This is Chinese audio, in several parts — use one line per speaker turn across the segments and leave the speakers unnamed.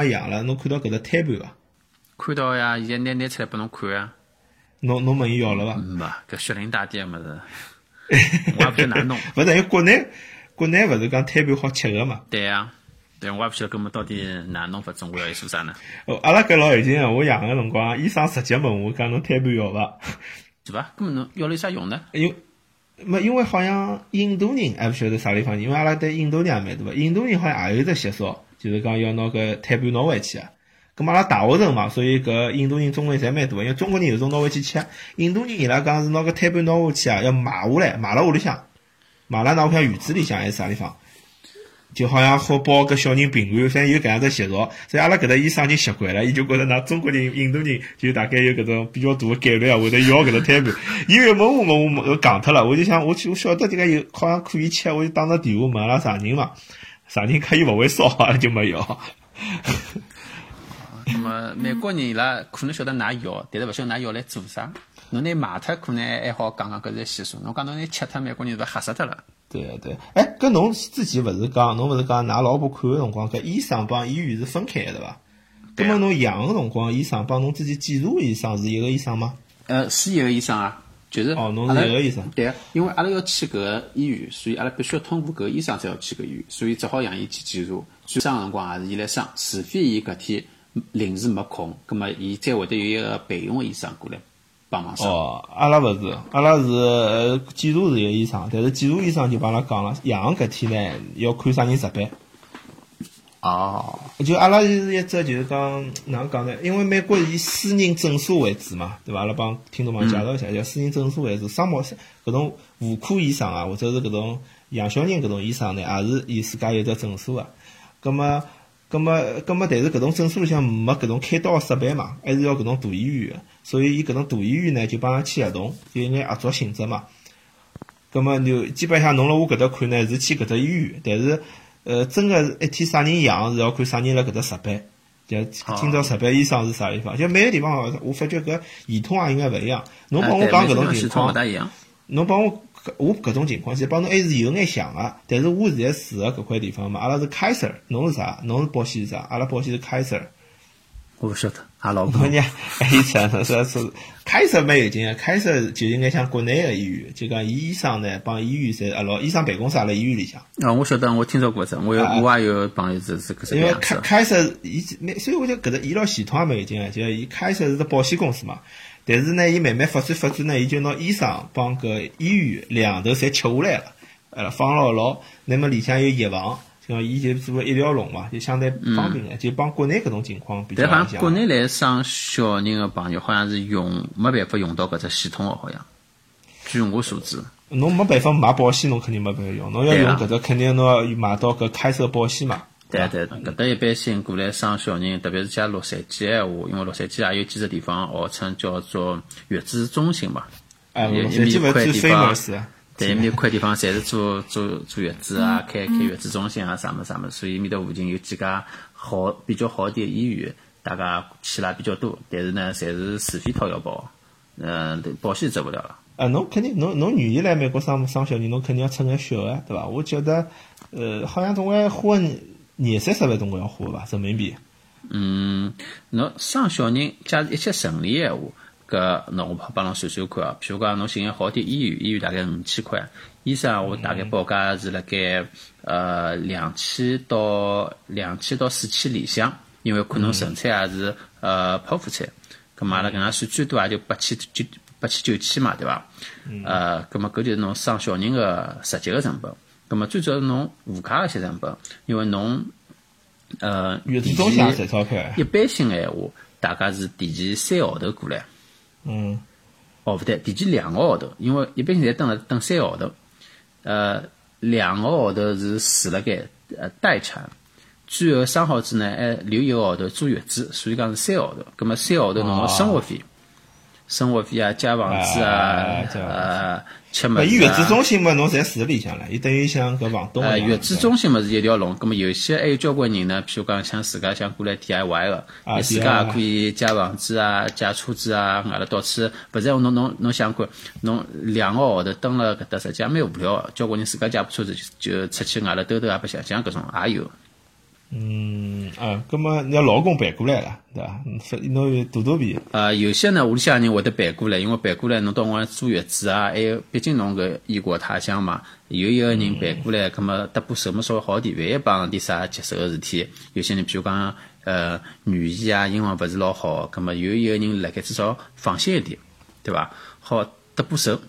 光养了，侬看到搿只胎盘伐？
看到呀，现在拿拿出来拨侬看呀。
侬侬问伊要了伐？
没，搿血淋大地个物事，我也勿晓得哪弄。
勿是，因为国内国内勿是讲胎盘好吃个嘛？
对呀，对，我也勿晓得搿么到底哪弄法子，我要伊做啥呢？
哦，阿拉搿老有劲个，我养个辰光，医生直接问我讲侬胎盘要伐？
是伐？搿么侬要了有啥用呢？
因没因为好像印度人还勿晓得啥地方人，因为阿拉对印度人也蛮多个，印度人好像也有只习俗，就是讲要拿搿胎盘拿回去个。咁嘛阿拉大学城嘛，所以搿印度人、中国人侪蛮多，因为中国人有种拿回去吃，印度人伊拉讲是拿搿胎盘拿回去啊，要买下来，埋辣屋里向，埋辣㑚屋里向院子里向还是啥地方，就好像好保搿小人平安，反正有搿样个习俗，所以阿拉搿搭医生已经习惯了，伊就觉着㑚中国人、印度人就大概有搿种比较大个概率啊，会得要搿只胎盘。伊一问我嘛，我我讲脱了，我就想我去我晓得迭个有好像可以吃，我就打个电话问阿拉啥人嘛，啥人可以勿会烧，阿拉就没要。
那么美国人伊拉可能晓得㑚药，但是勿晓得㑚药来做啥。侬拿卖脱可能还好讲讲搿是习俗，侬讲侬拿吃脱，美国人是勿吓死脱了？
对个对，哎，搿侬之前勿是讲，侬勿是讲㑚老婆看个辰光，搿医生帮医院是分开个对伐？葛末侬养个辰光，医生帮侬自己检查个医生是一个医生吗？
呃，是一个医生啊，就是
哦，侬是一个医生。
对，因为阿拉要去搿个医院，所以阿拉必须要通过搿个医生才要去搿医院，所以只好让伊去检查。最伤个辰光也是伊来伤，除非伊搿天临时没空，葛末伊再会得有一个备用个医生过来帮忙伤。
哦，阿拉勿是，阿拉是呃检查是一个医生，但是检查医生就帮阿拉讲了，养搿天呢要看啥人值班。
哦，
就阿拉就是一只就是讲哪能讲呢？因为美国以私人诊所为主嘛，对伐？阿拉帮听众朋友介绍一下，叫私人诊所为主，商贸搿种妇科医生啊，或者是搿种养小人搿种医生呢，也是伊自家有只诊所个。葛么，葛么，葛么，但是搿种诊所里向没搿种开刀个设备嘛，还是要搿种大医院个，所以伊搿种大医院呢就帮伊签合同，就有眼合作性质嘛。葛么就基本上侬辣我搿搭看呢是去搿只医院，但是呃真个是一天啥人养是要看啥人辣搿搭值班，就今朝值班医生是啥地方，就每个地方我发觉搿系统也应该勿一样。侬帮我讲搿种情况。侬帮我我搿种情况，其实帮侬还是有眼像个，但是我现在住个搿块地方嘛，阿拉是开 r，侬是啥？侬是保险是啥？阿拉保险是凯瑟尔。
我勿晓得，阿拉老
我
婆
讲，哎，是是是，开设蛮有劲个，开设就应该像国内个医院，就讲伊医生呢帮医院侪阿拉医生办公室也辣医院里向。
啊，我晓得，我听说过这，我有我也有朋友是是搿只
因为。开开设伊蛮，所以我就搿只医疗系统也蛮有劲个，就伊开设是只保险公司嘛。但是呢，伊慢慢发展发展呢，伊就拿医生帮搿医院两头侪吃下来了，呃，放牢牢。那么里向有药房，伊就做个一条龙嘛，就相对方便个，就帮国内搿种情况比较
但好像
像。
国内来生小人个朋友，好像是用没办法用到搿只系统个，好像。据我所知，
侬没办法买保险，侬肯定没办法用。侬要用搿只，肯定侬要买到搿开设保险嘛。
对对，搿搭一般性过来生小人，特别是加洛杉矶闲话，因为洛杉矶也有几只地方号称叫做月子中心嘛。
哎，
有
我最基本最
有一块地方
famous 的。
对，面块地方侪是做做做月子啊，开开月子中心啊，啥么啥么，所以面搭附近有几家好比较好点医院，大家去了比较多，但是呢，侪是自费掏腰包，呃，保险走不了了。
啊，侬肯定侬侬愿意来美国生生小人，侬肯定要出眼血个，对伐？我觉得，呃，好像总归花廿三十万总归要花吧，人民币。
嗯，侬生小人，假如一切顺利闲话，搿侬我帮侬算算看啊。譬如讲，侬寻个好点医院，医院大概五千块，医生我大概报价是辣盖呃两千到两千到四千里向，因为可能纯粹也是呃剖腹产，葛末阿拉搿样算最多也就八千九八千九千嘛，对伐？呃，葛末搿就是侬生小人个实际个成本。葛末最主要是侬附加个一些成本，因为侬呃
月子中心赚钞票。
一般性个闲话，大概是提前三个号头过来，
嗯，
哦勿对，提前两个号头，因为一般性侪等了等三个号头，呃，两个号头是住辣盖呃待产，最后生好子呢，还留一个号头坐月子，所以讲是三个号头。葛么三个号头侬个生活费、生活费啊、借房子啊呃吃物
搿伊。月子中心嘛，侬侪住里向了，伊等于像搿房东一
呃，
样。
月子中心嘛是一条龙，葛么有些还有交关人呢，譬如讲像自家想过来 DIY 个，自家也可以借房子啊、借车子啊，外头到处，勿然侬侬侬想看，侬两个号头蹲辣搿搭，实际也蛮无聊个。交关人自家借部车子就就出去外头兜兜也白相相，搿种也有。
嗯啊，葛么你要老公办过来了，对伐？嗯发侬有肚肚皮，
呃，有些呢，屋里向人会得办过来，因为办过来侬到辰坐月子啊，还有，毕竟侬搿异国他乡嘛，有一个人办过来，葛么搭把手么稍微好点，万一帮点啥棘手个事体，有些人譬如讲，呃，语言啊、英文勿是老好，葛么有一个人辣盖至少放心一点，对伐？好搭把手，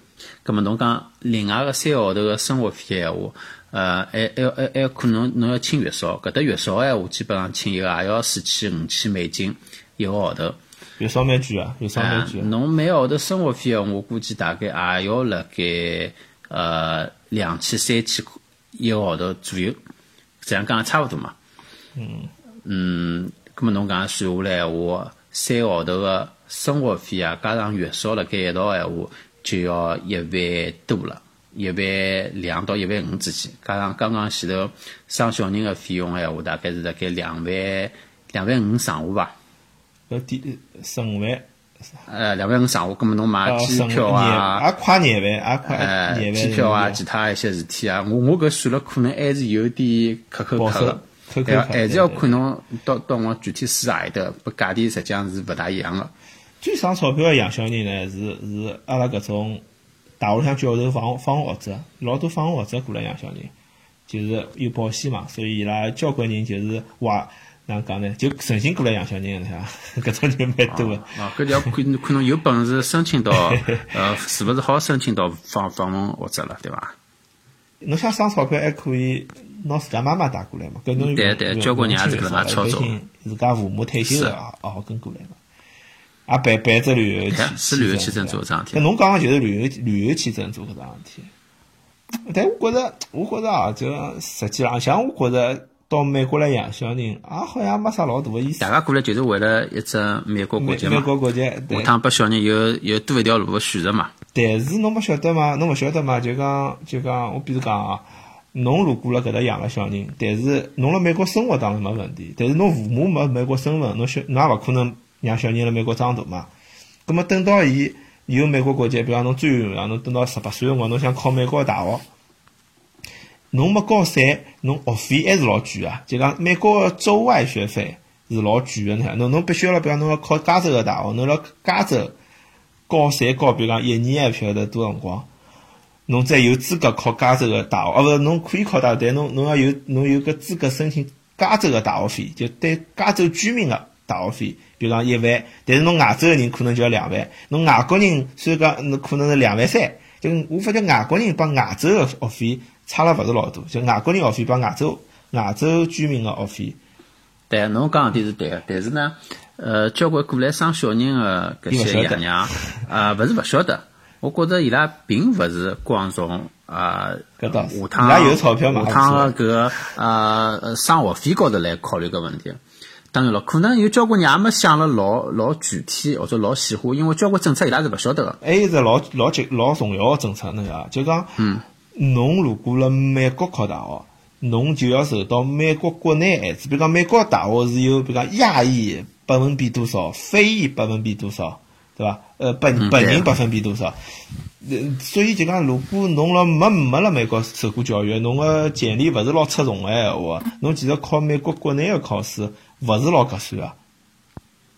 葛么侬讲另外个三个号头个生活费个闲话。呃，还还还还可能侬要请月嫂，搿搭月嫂个闲话，基本上请一个也要四千五千美金一个号头。
月嫂蛮贵啊，月嫂蛮
啊
贵啊。
侬每个号头生活费，我估计大概也要辣盖呃两千三千块一个号头左右，这样讲差勿多嘛。嗯嗯，咁么侬讲算下来闲话，三个号头个生活费啊，加上月嫂辣盖一道闲话，就要一万多了。一万两到一万五之间，加上刚刚前头生小人个费用个闲话，大概是辣盖两万两万五上下伐？
搿点十五万，
呃，两万五上下，葛么侬买
啊，
机票啊，
廿，也快廿万，也快
呃，
廿万
机票啊，其他一些事体啊，我我搿算了，可能还是有点克扣
保守
克个，
扣扣
还还是要看侬到到我具体住阿里头，不价钿实际上是勿大一样个。
最省钞票个养小人呢，是是阿拉搿种大学里向教授放放学者，老多放学者过来养小人，就是有保险嘛，所以伊拉交关人就是坏哪能讲呢，就存心过来养小人个，是伐？搿种人蛮多个。
啊，搿就要看看侬有本事申请到，呃，是勿是好申请到访访问学者了，对伐？
侬想省钞票，还可以拿自家妈妈带过来嘛？搿侬
对对交关人也是搿能介操作
自家父母退休了啊，也跟过来嘛。也办办只旅游
是旅游签证做搿桩事体
搿侬讲个就是旅游旅游签证做搿桩事体。但我觉着，我觉着啊，就实际浪向，我觉着到美国来养小人，也好像没啥老大个意思
大。家过来就是为了一只美国国
美美
籍嘛，
国国籍，对
下。趟拨小人有有多一条路个选择嘛。
但是侬没晓得嘛？侬勿晓得嘛？就讲就讲，我比如讲啊，侬如果辣搿搭养了小人，但是侬辣美国生活当然没问题，但是侬父母没美国身份，侬小侬也勿可能让小人辣美国长大嘛。葛么等到伊有美国国籍，比方侬最远啊，侬等到十八岁辰光，侬想考美国大学，侬没高三，侬学费还是老贵啊。就讲美国个州外学费是老贵个，侬侬必须要辣，比方侬要考加州个大学，侬辣加州。高三高，比如讲一年还勿晓得多少辰光，侬再有资格考加州个大学，啊，勿是侬可以考大学，但侬侬要有侬有个资格申请加州个大学费，就对加州居民个大学费，比如讲一万，但是侬外州个人可能就要两万，侬外国人虽然讲侬可能是两万三，就我发觉外国人帮外州个学费差了勿是老多，就外国人学费帮外州外州居民个学费，
对，侬讲个点是对个，但是呢，呃，交关过来生小人个搿些爷娘，啊，勿是勿晓得，我觉着伊拉并勿是光从啊，
搿倒是。
下趟
伊拉有钞票嘛
下趟个搿个啊呃生活费高头来考虑搿问题。当然了，可能有交关人也没想了老老具体或者老细化，因为交关政策伊拉是勿晓得个。
还有只老老老重要个政策，侬晓得伐？就讲，侬如果辣美国考大学，侬就要受到美国国内限制。比如讲，美国大学是有，比如讲亚裔百分比多少，非裔百分比多少，对伐？呃，本本人百分比多少？所以就讲，如果侬辣没没辣美国受过教育，侬个简历勿是老出众个闲话，侬其实考美国国内个考试勿是老合算个。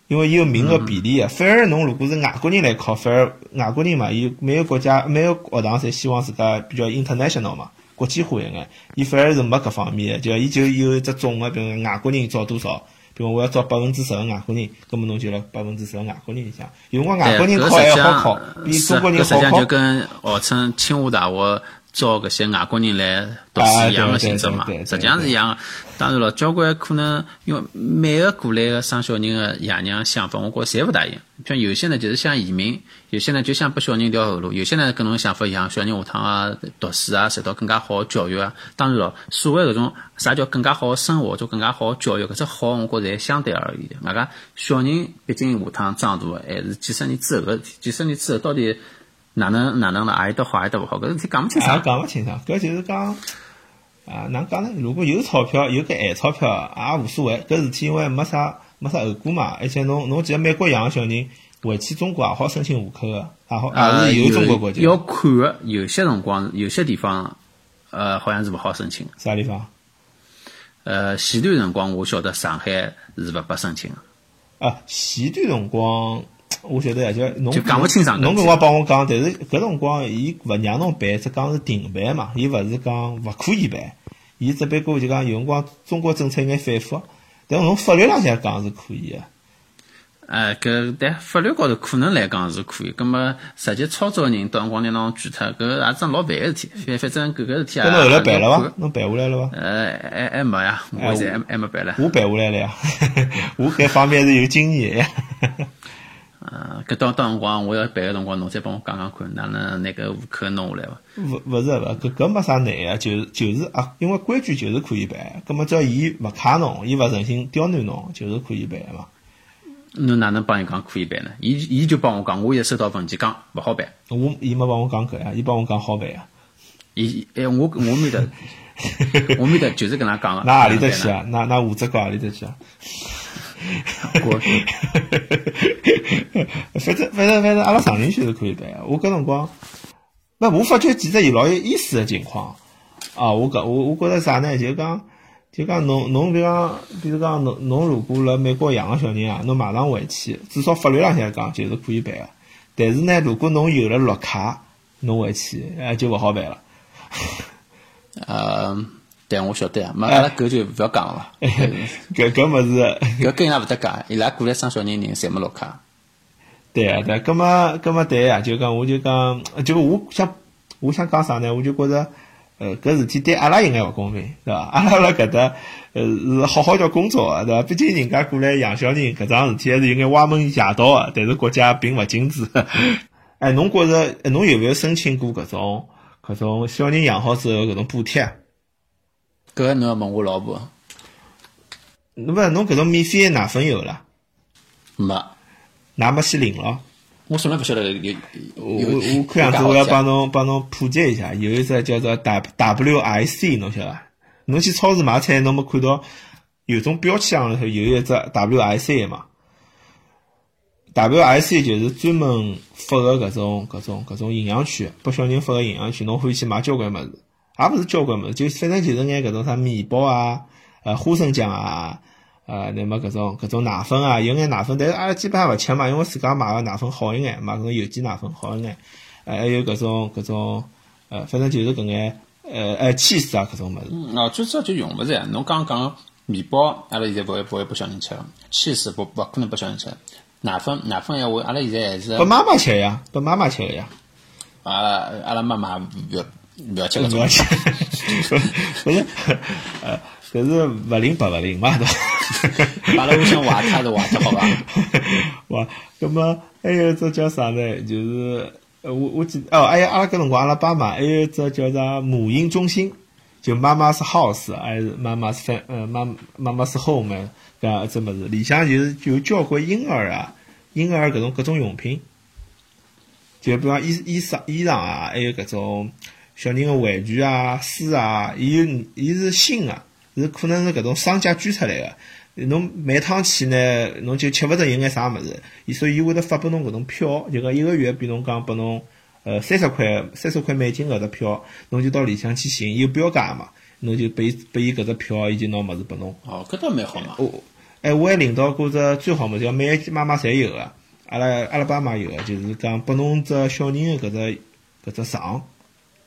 因为伊有名额比例啊，反而侬如果是外国人来考，反而外国人嘛，伊每个国家每个学堂侪希望自家比较 international 嘛，国际化一眼，伊反而是没搿方面的，就伊就有一只总个，比如讲外国人招多少，比如我要招百分之十个外国人，葛么侬就辣百分之十个外国人里向，有辰光外国人考还好考，比中国人
搿实际上
好考
就。跟号称清华大学招搿些外国人来读
啊
书一样的性质嘛实际上是一样的。当然了，交关可能因为每个过来个生小人个爷娘想法，我觉着侪勿大一样。像有些呢就是想移民，有些呢就想拨小人一条后路，有些呢跟侬想法一样，小人下趟啊读书啊，受到更加好个教育啊。当然了，所谓搿种啥叫更加好个生活，做更加好个教育，搿只好，我觉着侪相对而言的。外加小人毕竟下趟长大还是几十年之后个事体，几十年之后到底哪能哪能了，阿里搭好，阿里搭勿好，搿事体讲勿清
也
爽。
讲勿清爽，搿就是讲啊，哪能讲呢？如果有钞票，有个闲钞票也无所谓。搿事体因为没啥没啥后果嘛，而且侬侬其实美国养个小人回去中国也好申请户口个，也好
呃，
也是有中国国籍。
要看个，有些辰光，有些地方，呃，好像是勿好申请。
啥地方？
呃，前段辰光我晓得上海是勿拨申请个。
啊，前段辰光我晓得呀，就侬
就讲勿清爽
侬搿辰光帮我讲，但是搿辰光伊勿让侬办，只讲是停办嘛，伊勿是讲勿可以办，伊只不过就讲有辰光中国政策有眼反复，但侬法律浪向讲是可以个。
呃，搿但法律高头可能来讲是可以，葛末实际操作个人到辰光拿侬举脱，搿也是桩老烦个事体。反反正搿个事体也
搿侬后来办了伐？侬办下来了伐？
呃，还还没呀，我现在还还没办了。
我办下来了呀，我搿方面是有经验个呀。
呃，搿到到辰光我要办个辰光，侬再帮我讲讲看，哪能拿搿户口弄下来伐？
勿勿是勿，搿搿没啥难个，就是就是啊，因为规矩就是可以办，葛末只要伊勿卡侬，伊勿诚心刁难侬，就是可以办个嘛。
侬哪能帮伊讲可以办呢？伊伊就帮我讲，我也收到文件讲勿好办。
我伊没帮我讲搿呀，伊帮我讲好办呀。
伊哎，我我面搭，我面得 就是跟他讲个。
那何里搭去啊？那那五只高何里搭去啊？
我
反正反正反正，阿拉常人去是可以办个。我搿辰光，那我发觉其实有老有意思的情况啊。我搿我我觉着啥呢？就讲就讲侬侬比如讲，比如讲侬侬如果辣美国养个小人啊，侬马上回去，至少法律浪向讲就是可以办个。但是呢，如果侬有了绿卡，侬回去呃就勿好办了。
呃，但我晓得啊，没阿拉狗就勿要讲了伐。
搿搿物事。
搿跟伊拉勿搭界，伊拉过来生小人人侪没绿卡。
对啊，对，葛么葛么对呀，就讲我就讲，就我想我想讲啥呢？我就觉着，呃，搿事体对阿拉应该勿公平，对伐？阿拉辣搿搭，呃，是好好叫工作个，对伐？毕竟人家过来养小人，搿桩事体还是有眼歪门邪道个，但是国家并勿禁止。哎，侬觉着，哎侬有勿有申请过搿种搿种小人养好之后搿种补贴？
搿个侬要问我老婆，
侬勿侬搿种免费奶粉有了，
没。
㑚没去领咯？
我从来勿晓得有
我
有。
我我看样子我要帮侬帮侬普及一下，有一只叫做 W I C，侬晓得伐？侬去超市买菜，侬没看到有种标签上头有一只 W I C 嘛？W I C 就是专门发个搿种搿种搿种营养券，拨小人发个营养券，侬可以去买交关物事，也勿是交关物事，就反正就是眼搿种啥面包啊、呃花生酱啊。呃，那么搿种搿种奶粉啊，有眼奶粉，但是阿拉基本上勿吃嘛，因为自家买个奶粉好一眼，买搿种有机奶粉好一眼。呃，还有搿种搿种，呃，反正就是搿眼，呃，呃，cheese 啊搿种物事。
嗯哦，最主要就用勿着。侬刚讲面包，阿拉现在勿会勿会拨小人吃个，cheese 不勿可能拨小人吃。奶粉奶粉闲话，阿拉现在还是
拨妈妈吃呀，拨妈妈吃个呀。
阿拉阿拉妈妈勿要勿要吃搿种
勿要。吃，不是，呃，搿是勿灵白勿灵嘛，对伐？
阿拉屋里向坏脱是坏脱，好伐？
哇，葛么还有一只叫啥呢？就是呃，我我记得哦，还有阿拉搿辰光阿拉爸妈还有一只叫啥母婴中心，就妈妈是 house 还是妈妈是 fam 呃妈妈妈是 home 搿样一只物事，里向就是有交关婴儿啊，婴儿搿种各种用品，就比方衣衣裳衣裳啊，还有搿种小人个玩具啊、书啊，伊有伊是新个，是可能是搿种商家捐出来个。侬每趟去呢，侬就吃勿着有眼啥物事，伊所以伊会得发拨侬搿种票，就讲一个月，比侬讲拨侬呃三十块三十块美金搿只票，侬就到里向去寻，有标价嘛，侬就拨伊拨伊搿只票，伊就拿物事拨侬。
哦，搿倒蛮好嘛。
我哎，我还领到过只最好物事，叫每个妈妈侪有个，阿拉阿拉爸妈有个，就是讲拨侬只小人个搿只搿只床，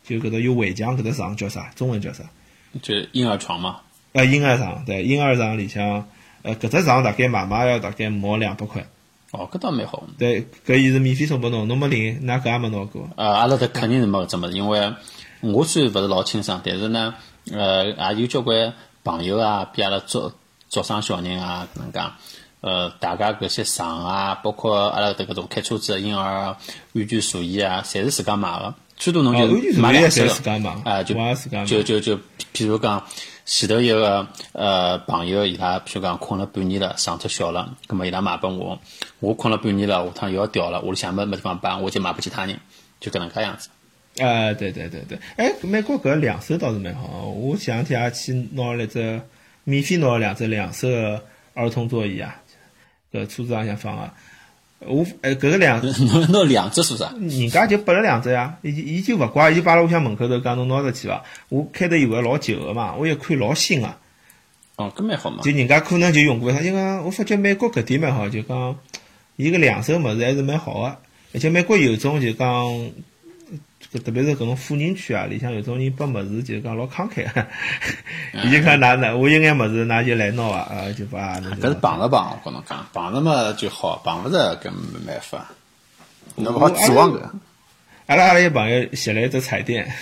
就搿搭有围墙搿只床叫啥？中文叫啥？
就婴儿床嘛。
呃，婴儿床，对，婴儿床里向。呃，搿只床大概妈妈要大概毛两百块。
哦，搿倒蛮好。
对，搿伊是免费送拨侬，侬没领，㑚搿也没拿过。
呃，阿拉搭肯定是没搿只物事，因为我虽然勿是老清爽，但是呢，呃，也有交关朋友啊，比阿拉早早生小人啊，搿能介，呃，大家搿些床啊，包括阿拉搭搿种开车子的婴儿安全座椅啊，侪是自家买个。最多侬就买两只啊，就就就就，譬如讲。前头一个呃朋友，伊拉譬如讲困了半年了，床太小了，葛末伊拉买拨我，我困了半年了，下趟又要调了，屋里向没没地方摆，我就买拨其他人，就搿能介样子。
啊，对对对对，哎，美国搿两手倒是蛮好，我前两天也去拿了只免费拿了两只两手个儿童座椅啊，搿车子浪向放个。我哎，搿个两，
侬拿两只是啥？
人家就拨了两只呀，伊伊就勿怪，伊摆辣屋里向门口头讲侬拿着去伐？我开头以为老旧个嘛，我一看老新个，
哦，搿蛮好嘛。
就人家可能就用过它，就讲我发觉美国搿点蛮好，就讲伊个两手物事还是蛮好个，而且美国有种就讲，搿特别是搿种富人区啊，里向有种人拨物事就是讲老慷慨个，伊就讲㑚㑚我有眼物事㑚就来拿啊，啊就把侬
搿是碰着碰，我跟侬讲，碰着嘛就好，碰勿着搿没办法，侬勿好指望搿。
阿拉阿拉一朋友吸了一只彩电，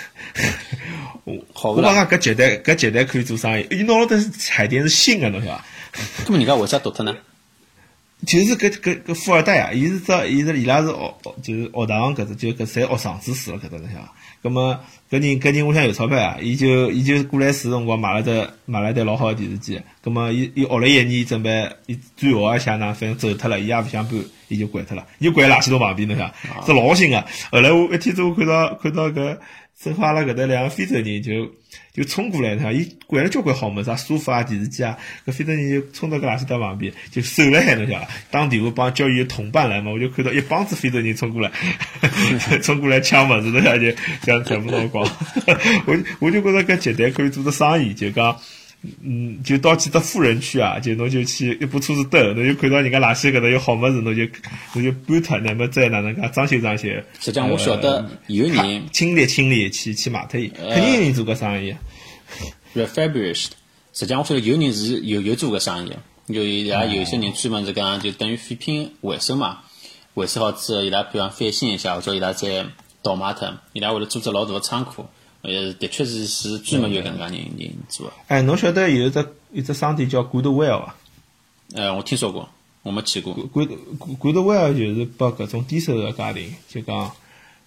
我？我讲搿绝对搿绝对可以做生意，伊拿了的彩电是新个，侬晓得伐？
搿么人家为啥丢脱呢？
就是搿搿搿富二代啊，伊是只伊是伊拉是学就是学堂搿只就搿侪学长子书了搿搭侬晓得伐？葛么搿人搿人屋里向有钞票啊，伊就伊就过来住辰光买了只买了台老好个电视机，葛么伊伊学了一年，准备伊最后一下呢，反正走脱了，伊也勿想搬，伊就掼脱了，伊就掼垃圾桶旁边侬晓得，是老新个。后来我一天中午看到看到搿正好阿拉搿搭两个非洲人就就冲过来，侬晓得，伊掼了交关好物事，啥沙发啊、电视机啊，搿非洲人就冲到搿垃圾桶旁边，就守了海，侬晓得伐，打电话帮叫伊同伴来嘛，我就看到一帮子非洲人冲过来，冲过来抢物事，侬晓得就这样全部弄光。我我就觉着搿绝对可以做做生意，就讲。嗯，就到几只富人区啊，就侬就去一部车子兜，侬就看到人家垃圾搿搭有好物事，侬就侬就搬脱，那么再哪能介装修装修。
实际上我晓得有人
清理清理去去卖脱伊，肯定有人做搿生意。
refurbished，实际上我晓得有人是有有做搿生意的，有伊拉有一些人专门是讲就等于废品回收嘛，回收好之后，伊拉比方翻新一下，或者伊拉再倒卖脱，伊拉会得租只老大个仓库。呃，的确是是专门有搿能介人人做的。
哎，侬晓得有一只一只商店叫 Goodwill 啊？
呃，我听说过，我没去过。
Good Goodwill 就是拨搿种低收入家庭，就讲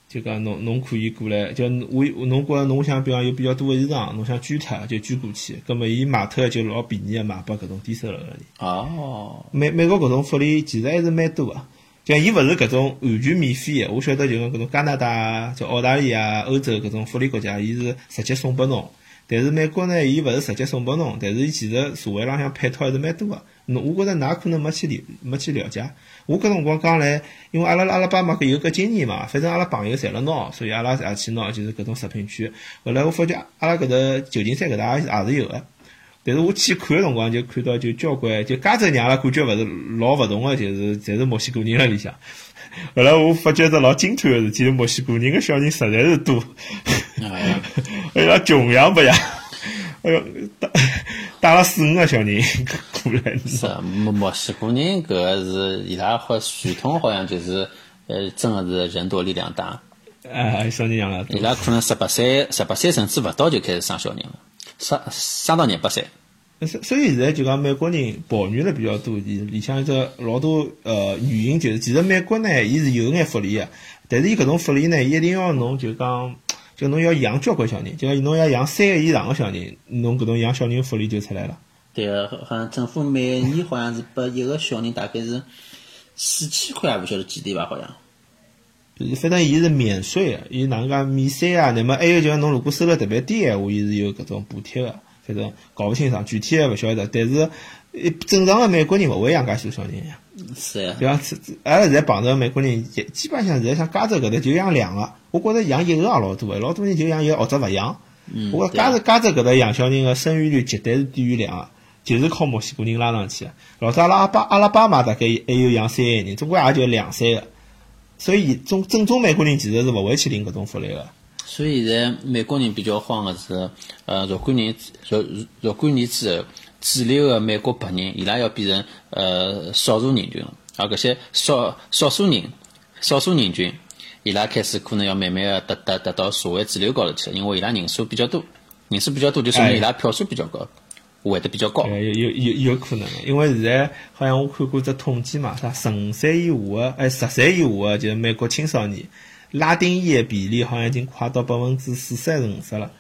就讲侬侬可以过来，就我侬觉着侬想比方有比较多个衣裳，侬想捐脱就捐过去，葛末伊卖脱就老便宜个卖拨搿种低收入个人。
哦，
美美国搿种福利其实还是蛮多个。像伊勿是搿种完全免费个，我晓得就讲搿种加拿大、就澳大利亚、欧洲搿种福利国家，伊是直接送拨侬。但是美国呢，伊勿是直接送拨侬，但是伊其实社会浪向配套还是蛮多个。侬我觉着㑚可能没去了没去了解。我搿辰光讲来，因为阿拉阿拉爸妈搿有搿经验嘛，反正阿拉朋友侪辣拿，所以阿拉也去拿，就是搿种食品区。后来我发觉阿拉搿搭旧金山搿搭也是有个。但是我去看个辰光，就看到就交关，就加州人阿拉感觉勿是老勿同个，就是侪是墨西哥人辣里向。后来我发觉只老惊叹个事体，是墨西哥人个小人实在是多，
哎
哎呀，穷样不呀？哎哟，带带了四五个小人过来，
是墨墨西哥人搿个是伊拉好传统，好像就是呃，真个是人多力量大。
哎，小人养了多
伊。拉可能十八岁，十八岁甚至勿到就开始生小人了，生生到廿八岁。
所所以现在就讲美国人抱怨了比较多，里里向只老多呃原因就是，其实美国呢，伊是有眼福利个，但是伊搿种福利呢，一定要侬就讲，就侬要养交关小人，就讲侬要养三个以上个小人，侬搿种养小人福利就出来了。
对个，好像政府每年好像是拨一个小人大概是四千块，也勿晓得几钿吧，好像。
反正伊是免税个，伊哪能介免税啊？那么还有就是侬如果收入特别低个闲话，伊是有搿种补贴个。反正搞勿清爽，具体还勿晓得。但是，一正常个美国人勿会养介许多小人呀。
是呀
比，方此阿拉现在碰着美国人，基基本上现在像加州搿搭就养两个，我觉着养一个也老多个，老多人就养一个或者勿养。
嗯，
我觉加州加州搿搭养小人个生育率绝对是低于两个，就是靠墨西哥人拉上去个。老早阿拉阿巴阿拉巴马大概还有养三个人，总归也就两三个。所以中正宗美国人其实是勿会去领搿种福利个。
所以现在美国人比较慌个是，呃，若干年若若干年之后，主流个美国白人伊拉要变成呃少数人群了，而搿些少少数人少数人群，伊拉开始可能要慢慢个达达达到社会主流高头去了，因为伊拉人数比较多，人数比较多就说明伊拉票数比较高，会得比较高。
呃，有有有有可能的，因为现在好像我看过只统计嘛，啥十五岁以下的，哎，十岁以下的，就是美国青少年拉丁裔的比例好像已经快到百分之四十五十了，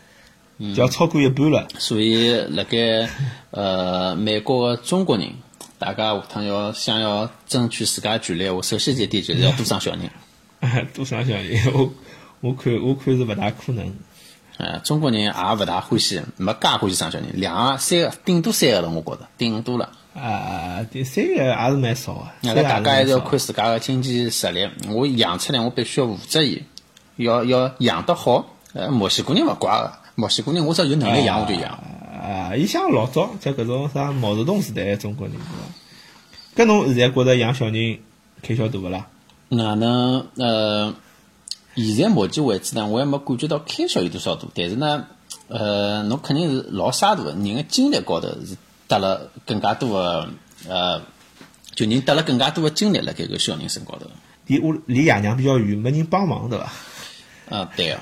就要超过一半了。
所以辣盖呃美国个中国人，大家下趟要想要争取自家权利，我首先一点就是要多生小人。
多生小人，我我看我看是勿大可能。
呃，中国人也勿大欢喜，没介欢喜生小人，两个、三个，顶多三个了，我觉着顶多了。
啊，第三个也是蛮少的，
那
三个
个大家还是要看自家个经济实力。我养出来，我必须要负责伊，要要养得好。呃，墨西哥人勿怪个，墨西哥人我只要有能力养我就养。
啊，伊像老早在搿种啥毛泽东时代中国人对伐？搿侬现在觉着养小人开销大勿啦？
哪能呃，现在目前为止呢，我还没感觉到开销有多少大，但是呢，呃，侬肯定是老洒脱个，人个精力高头是得了更加多个呃，就人得了更加多个精力辣盖个小人身高头。
离屋离爷娘比较远，没人帮忙对伐？
啊，对个。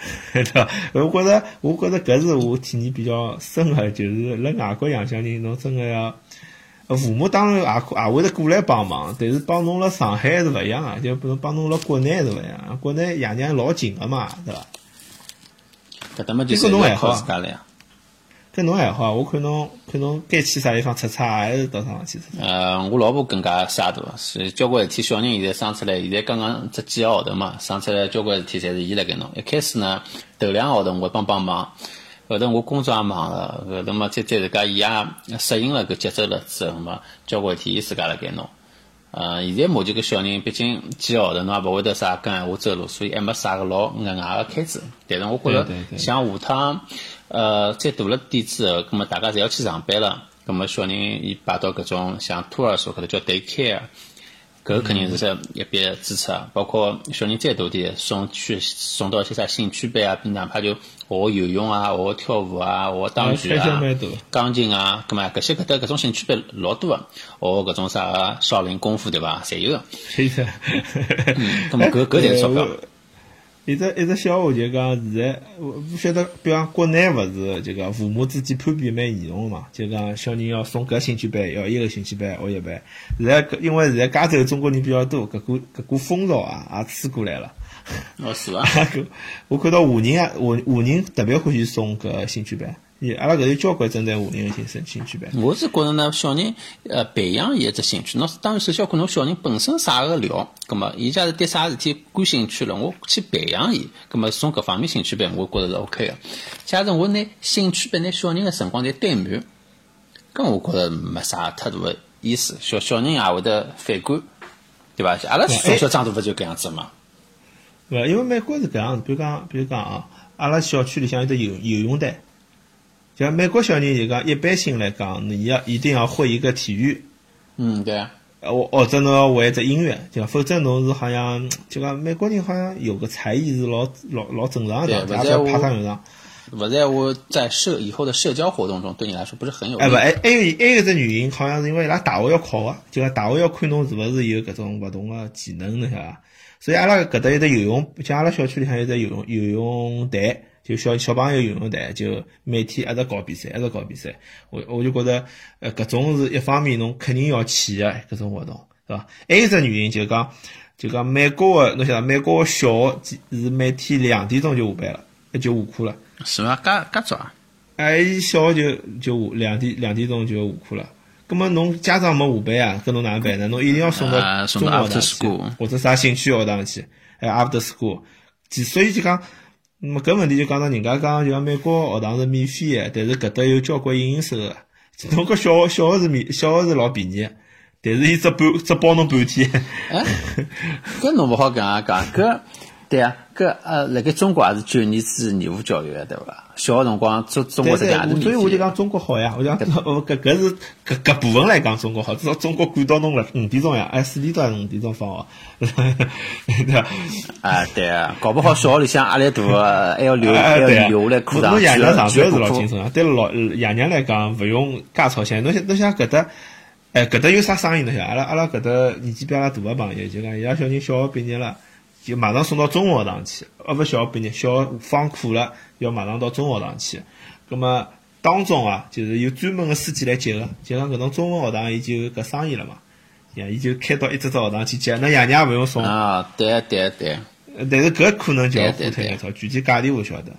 对伐？我觉着，我觉着搿是我体验比较深个，就是辣外国养小人，侬真个要，父母当然也也会得过来帮忙，但是帮侬辣上海是勿一样啊，就比如帮侬辣国内是勿一样，国内爷娘老近个嘛，对伐？
搿搭么就是要靠自家了呀。
搿侬还好，我看侬看侬该去啥地方出差，还是到上去出差。
呃，我老婆更加洒脱，是交关事体，小人现在生出来，现在刚刚这几个号头嘛，生出来交关事体，侪是伊辣盖弄。一开始呢，头两个号头我帮帮忙，后头我工作也忙了，后头嘛再再自家伊也适应了搿节奏了之后嘛，交关事体伊自家辣盖弄。呃，现在目前搿小人毕竟几个号头，侬也勿会得啥讲闲话走路，所以还没啥个老额外个开支。但是我觉着像下趟。呃，再大了点之后，葛么大家侪要去上班了，葛么小人伊摆到搿种像托儿所或者叫 daycare，搿肯定是是一笔支出啊。包括小人再大点，送去送到一些啥兴趣班啊，哪怕就学游泳啊，学跳舞啊，学打拳啊，钢琴啊，葛么搿些搿搭搿种兴趣班老多个，学搿种啥少林功夫对伐？侪有个。
是的。
嗯，葛么搿搿侪是钞票。
一只一只笑话就讲，现在我不晓得，比方国内勿是就讲父母之间攀比蛮严重个嘛，就讲小人要送搿兴趣班，要一个兴趣班学一班。现在因为现在加州中国人比较多，搿股搿股风潮啊也吹过来了。
哦，是伐？
我看到华人啊，华华人特别欢喜送搿兴趣班。阿拉搿有交关针对华人的兴兴趣班。
我是觉着呢，小人呃培养伊一只兴趣，侬当然首先要看侬小人本身啥个料，葛末伊家是对啥事体感兴趣了，我去培养伊，葛末送搿方面兴趣班，我觉着是 OK 个。假如我拿兴趣班拿小人个辰光侪堆满，搿我觉着没啥太大个意思，小小人也会得反感，对伐？阿拉从小长大勿就搿样子嘛？
勿，因为美国是搿样子，比如讲，比如讲啊，阿拉小区里向有得游游泳队。像美国小人就讲，一般性来讲，你要一定要会一个体育，
嗯，对啊，
或或者侬要会一只音乐，就否则侬是好像就讲美国人好像有个才艺是老老老正常的，而且派上用场。
不在我在社以后的社交活动中，对你来说不是很有。
哎不，还还有还有只原因，好像是因为伊拉大学要考个，就讲大学要看侬是勿是有搿种勿同个技能，侬晓得伐？所以阿拉搿搭有只游泳，像阿拉小区里向有只游泳游泳队。就小小朋友游泳队，就每天一直搞比赛，一直搞比赛。我我就觉着，呃，搿种是一方面，侬肯定要去个搿种活动，是伐？还有只原因就讲，就讲美国个，侬晓得，美国个小学是每天两点钟就下班了，就下课了。
是伐？介介早啊？
哎，小学就就下两点两点钟就下课了。葛末侬家长没下班啊？搿侬哪能办呢？侬一定要送到中学堂去，或者啥兴趣学堂去，还 after school。所以就讲。那么搿问题就讲到人家讲，就像美国学堂是免费的，但是搿搭有交关营营收个。侬搿小学小学是免，小学是老便宜，但是伊只半只包侬半天。
哎，搿侬勿好搿样讲，搿。对啊，搿呃，辣盖中国也是九年制义务教育个，对伐？小学辰光中中国这样
子，所以我就讲中国好呀。我讲搿 搿是搿搿部分来讲中国好，至少中国管到侬了五点钟呀，哎四点钟还是五点钟放学，对
伐？啊，对啊，搞不好小学里向压力大，还要留还要留下来课堂。
侬爷娘上班是老轻松啊，对老爷娘来讲勿用介操心。侬想侬想搿搭，哎搿搭有啥生意侬想？阿拉阿拉搿搭年纪比阿拉大个朋友就讲，伊拉小人小学毕业了。就马上送到中学堂去，啊勿小学毕业，小学放课了，要马上到中学堂去。葛么当中啊，就是有专门的司机来接个，就像搿种中文学堂，伊就搿生意了嘛，伊就开到一只只学堂去接，那爷娘勿用送
啊。对对对。
但是搿可能就要付脱眼钞，具体价钿勿晓得。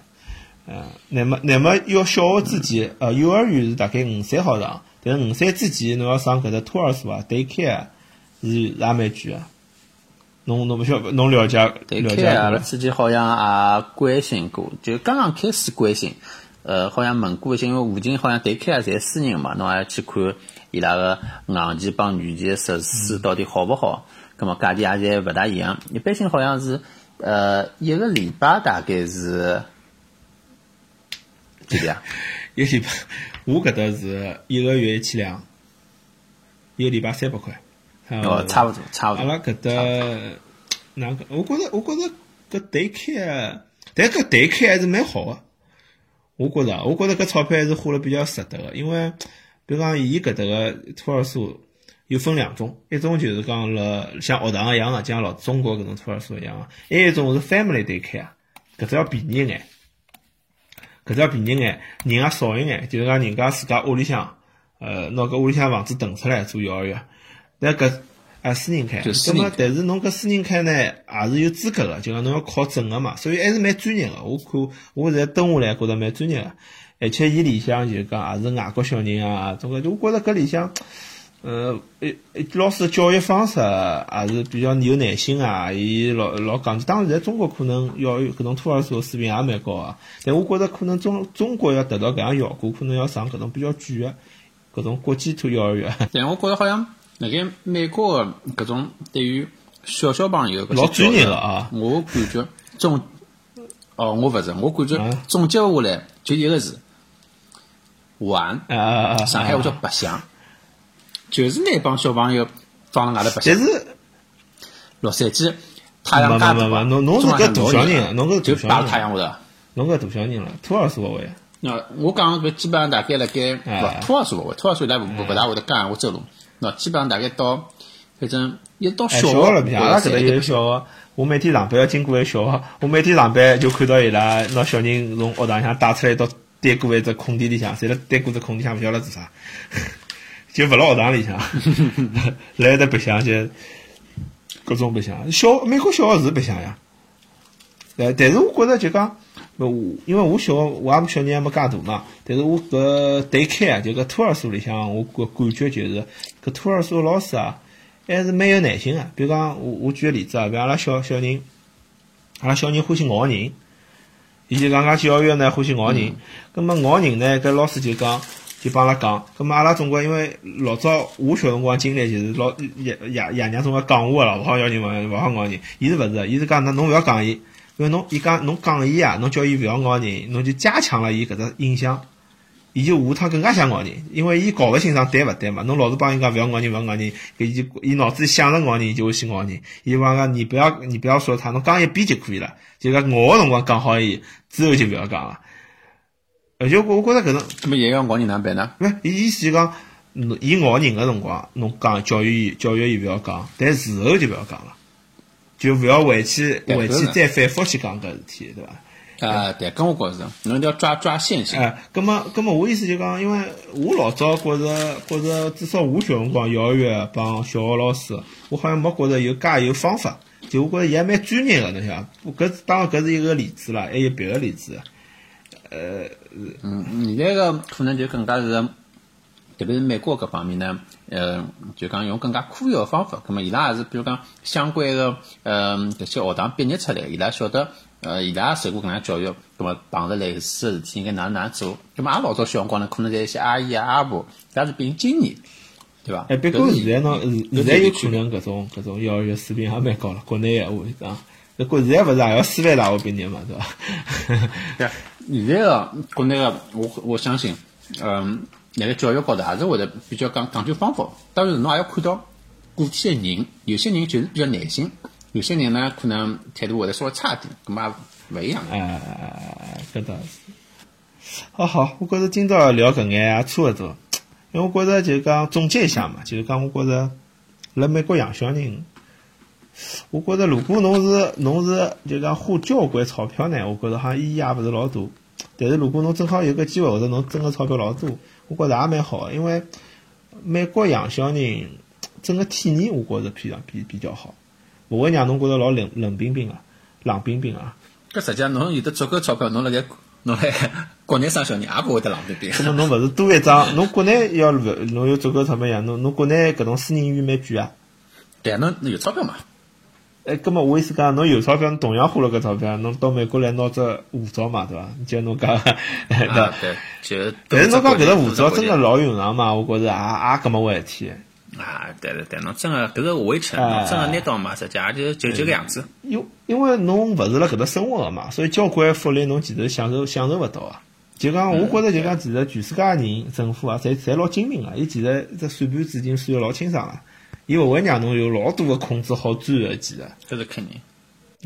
嗯，那么那么要小学之前，呃，幼儿园是大概五岁好上，但是五岁之前侬要上搿只托儿所啊，daycare 是也蛮贵个。侬侬勿晓侬了解了解
阿拉之前好像也关心过，就刚刚开始关心，呃，好像问过一些，因为附近好像对开侪私人嘛，侬还要去看伊拉个硬件帮软件设施到底好勿好，咁么价钿也侪勿大一样。一般性好像是呃一个礼拜大概是几钿啊？
一个礼拜，我搿搭是一个月一千两，一个礼拜三百块。
哦，差勿多，差勿多。
阿拉搿搭哪个？我觉着，我觉着搿对开，但搿对开还是蛮好个。我觉着，我觉着搿钞票还是花了比较值得个，因为比如讲，伊搿搭个托儿所有分两种，一种就是讲辣像学堂一样个，像老中国搿种托儿所一样个，还有一种是 family 对开啊，搿只要便宜眼，搿只要便宜眼，人也少一眼，就是讲人家自家屋里向，呃，拿搿屋里向房子腾出来做幼儿园。但搿啊私人开，
就私人开
葛末但是侬搿私人开呢，也是有资格个，就讲侬要考证个嘛，所以还是蛮专业个。我看我现在蹲下来觉着蛮专业个，而且伊里向就讲也是外国小人啊，总归就我觉着搿里向，呃，老师的教育方式也是比较有耐心啊，伊老老讲究。当然，在中国可能幼儿园搿种托儿所水平也蛮高个，但我觉着可能中中国要达到搿样效果，可能要上搿种比较贵个搿种国际托幼儿园。
但我觉着好像辣盖美国个搿种对于小小朋友搿些
老专业个啊
我感觉总哦，我勿是，我感觉
啊
总结下来就一个字：玩。上海话叫白相，就是拿帮小朋友放辣外头白相。
但是
洛杉矶太阳介大
没没没
啊，
侬侬是搿
中浪向老
大小人
热
侬搿
就摆
大小人
太阳下头。
侬搿大小人了，托儿所勿会。
那我讲搿基本上大概辣盖托儿所勿会，托儿所伊拉勿勿勿大会得讲闲话走路。那基本上大概到反正一到
哎，
小
小学了比
学，
阿拉搿搭有小学，我每天上班要经过一小学，我每天上班就看到伊拉拿小人从学堂里向带出来到对过一只空地里向，侪辣对过只空地里向勿晓得做啥，就勿辣学堂里向，辣海搭白相就各种白相。小美国小学是白相呀，呃，但是我觉着就讲。呃我因为我小我也小人还没介大嘛，但是我搿对开啊，就搿托儿所里向，我感感觉就是搿托儿所老师啊，还是蛮有耐心个。比如讲，我我举个例子啊，比如阿拉小小人，阿拉小人欢喜咬人，伊就讲讲去幼儿园呢欢喜咬人，葛末咬人呢，搿老师就讲就帮阿拉讲，葛末阿拉总归因为老早我小辰光经历就是老爷爷爷娘总归讲我个了，勿好咬人勿勿好咬人，伊是勿是？伊是讲那侬勿要讲伊。因为侬伊讲侬讲伊啊，侬叫伊勿要咬人，侬就加强了伊搿只印象，伊就下趟更加想咬人，因为伊搞勿清爽对勿对嘛。侬老是帮伊讲勿要咬人，勿要咬人，搿伊就伊脑子里想着咬人，伊就会去咬人。伊讲讲你不要你不要说他，侬讲一遍就可以了，就讲咬个辰光讲好伊，之后就勿要讲了。而且我我觉着搿种，
那么也要咬人哪能办呢？
勿是伊意思就讲，侬伊咬人个辰光，侬讲教育伊教育伊勿要讲，但事后就勿要讲了，就勿要回去回去再反复去讲搿事体，对伐？
啊，对，跟我觉着，侬一定要抓抓线性。
哎，葛么，葛么，我意思就讲，因为我老早觉着，觉着至少我小辰光幼儿园帮小学老师，我好像没觉着有介有方法，就我觉着伊还蛮专业个，侬晓得伐？搿当然搿是一个例子啦，还有别个例子。呃，
嗯，现在个可能就更加是，特别是美国搿方面呢，呃，就讲用更加科学个方法，葛么伊拉也是比如讲相关个，呃，搿些学堂毕业出来，伊拉晓得，呃，伊拉也受过搿能样教育，葛末碰着类似个事体应该哪能哪能做，葛么阿拉老早小辰光呢，可能在一些阿姨啊阿婆，伊拉是毕竟经验，对伐？
哎，不过现在呢，
有
现在有
有
可能搿种搿种幼儿园水平也蛮高了，国内闲话讲，那国现在勿是也要师范大学毕业嘛，对伐？
对，现在个国内个，我我相信，嗯，辣盖教育高头还是会得比较讲讲究方法。当然，侬也要看到个体个人，有些人就是比较耐心，有些人呢可能态度会得稍微差一点，咁嘛勿一样。
哎，搿倒是。好好，我觉着今朝聊搿眼也差勿多，因为我觉着就是讲总结一下嘛，就是讲我觉着辣美国养小人，我觉着如果侬是侬是就讲花交关钞票呢，我觉着好像意义也勿是老大。但是如果侬正好有个机会，或者侬挣个钞票老多，我觉着也蛮好，因为美国养小人整个体验我觉着比较比比较好，勿会让侬觉着老冷冷冰冰啊，冷冰冰啊。
搿实际上侬有得足够钞票，侬辣盖 侬辣国内生小人也勿会得冷冰冰。
那么侬勿是多一张？侬国内要侬有足够钞票呀？侬侬国内搿种私人医院蛮贵啊。
对啊，侬侬有钞票嘛？
哎，葛末我意思讲，侬有钞票，侬同样花了搿钞票，侬到美国来拿只护照嘛，对伐？就侬讲，
啊，对，就
但是侬讲搿只护照真
的
个老用场嘛？我觉着也也搿么回事体。
啊，对对对，侬真个搿个围城，
哎
侬真个拿到嘛，实际也就就就搿样子。
因因为侬勿是辣搿搭生活个嘛，所以交关福利侬其实享受享受勿到啊。就讲，我觉着就讲，其实全世界人政府啊，侪侪老精明个，伊其实这算盘子已经算得老清爽了，伊勿会让侬有老多个控制好钻个，其实。
搿是肯定。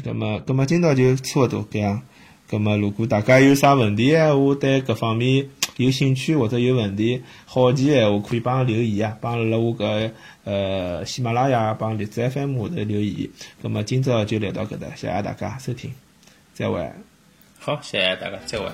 葛么，葛么今朝就差勿多搿样。葛么，如果大家有啥问题闲话，对搿方面有兴趣或者有问题好奇闲话，可以帮留言啊，帮辣我搿呃喜马拉雅帮荔枝 FM 下头留言。葛么今朝就聊到搿搭，谢谢大家收听，再会。
好，谢谢大家，再会。